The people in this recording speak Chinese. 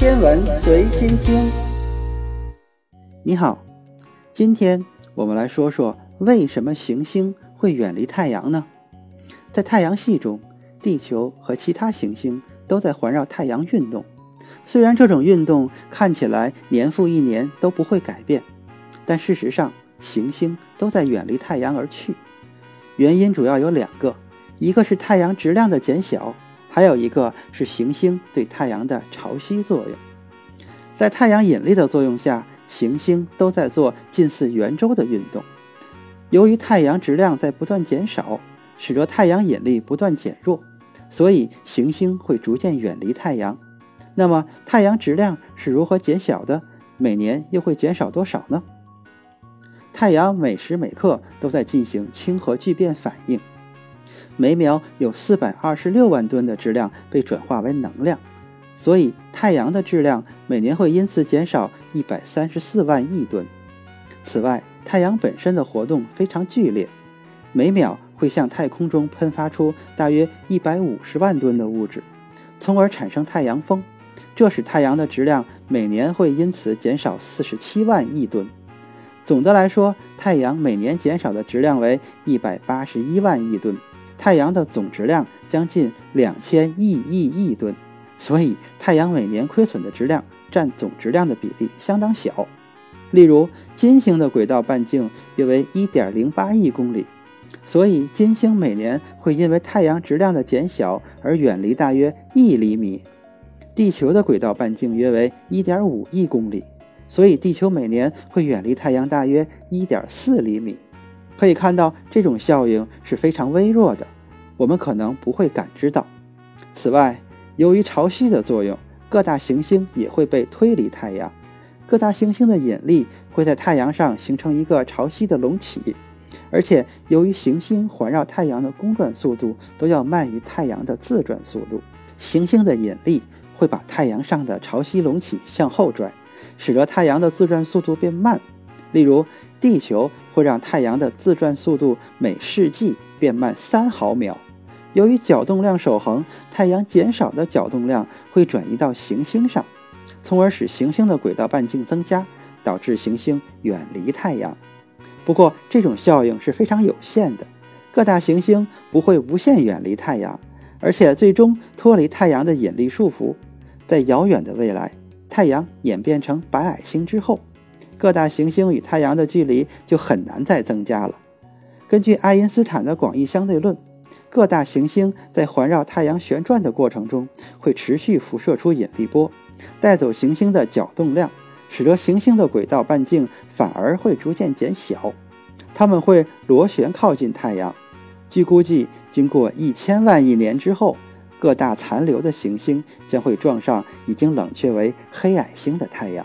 天文随心听。你好，今天我们来说说为什么行星会远离太阳呢？在太阳系中，地球和其他行星都在环绕太阳运动。虽然这种运动看起来年复一年都不会改变，但事实上，行星都在远离太阳而去。原因主要有两个，一个是太阳质量的减小。还有一个是行星对太阳的潮汐作用，在太阳引力的作用下，行星都在做近似圆周的运动。由于太阳质量在不断减少，使得太阳引力不断减弱，所以行星会逐渐远离太阳。那么，太阳质量是如何减小的？每年又会减少多少呢？太阳每时每刻都在进行氢核聚变反应。每秒有四百二十六万吨的质量被转化为能量，所以太阳的质量每年会因此减少一百三十四万亿吨。此外，太阳本身的活动非常剧烈，每秒会向太空中喷发出大约一百五十万吨的物质，从而产生太阳风，这使太阳的质量每年会因此减少四十七万亿吨。总的来说，太阳每年减少的质量为一百八十一万亿吨。太阳的总质量将近两千亿亿亿吨，所以太阳每年亏损的质量占总质量的比例相当小。例如，金星的轨道半径约为一点零八亿公里，所以金星每年会因为太阳质量的减小而远离大约一厘米。地球的轨道半径约为一点五亿公里，所以地球每年会远离太阳大约一点四厘米。可以看到，这种效应是非常微弱的，我们可能不会感知到。此外，由于潮汐的作用，各大行星也会被推离太阳。各大行星的引力会在太阳上形成一个潮汐的隆起，而且由于行星环绕太阳的公转速度都要慢于太阳的自转速度，行星的引力会把太阳上的潮汐隆起向后拽，使得太阳的自转速度变慢。例如，地球会让太阳的自转速度每世纪变慢三毫秒。由于角动量守恒，太阳减少的角动量会转移到行星上，从而使行星的轨道半径增加，导致行星远离太阳。不过，这种效应是非常有限的。各大行星不会无限远离太阳，而且最终脱离太阳的引力束缚。在遥远的未来，太阳演变成白矮星之后。各大行星与太阳的距离就很难再增加了。根据爱因斯坦的广义相对论，各大行星在环绕太阳旋转的过程中，会持续辐射出引力波，带走行星的角动量，使得行星的轨道半径反而会逐渐减小。它们会螺旋靠近太阳。据估计，经过一千万亿年之后，各大残留的行星将会撞上已经冷却为黑矮星的太阳。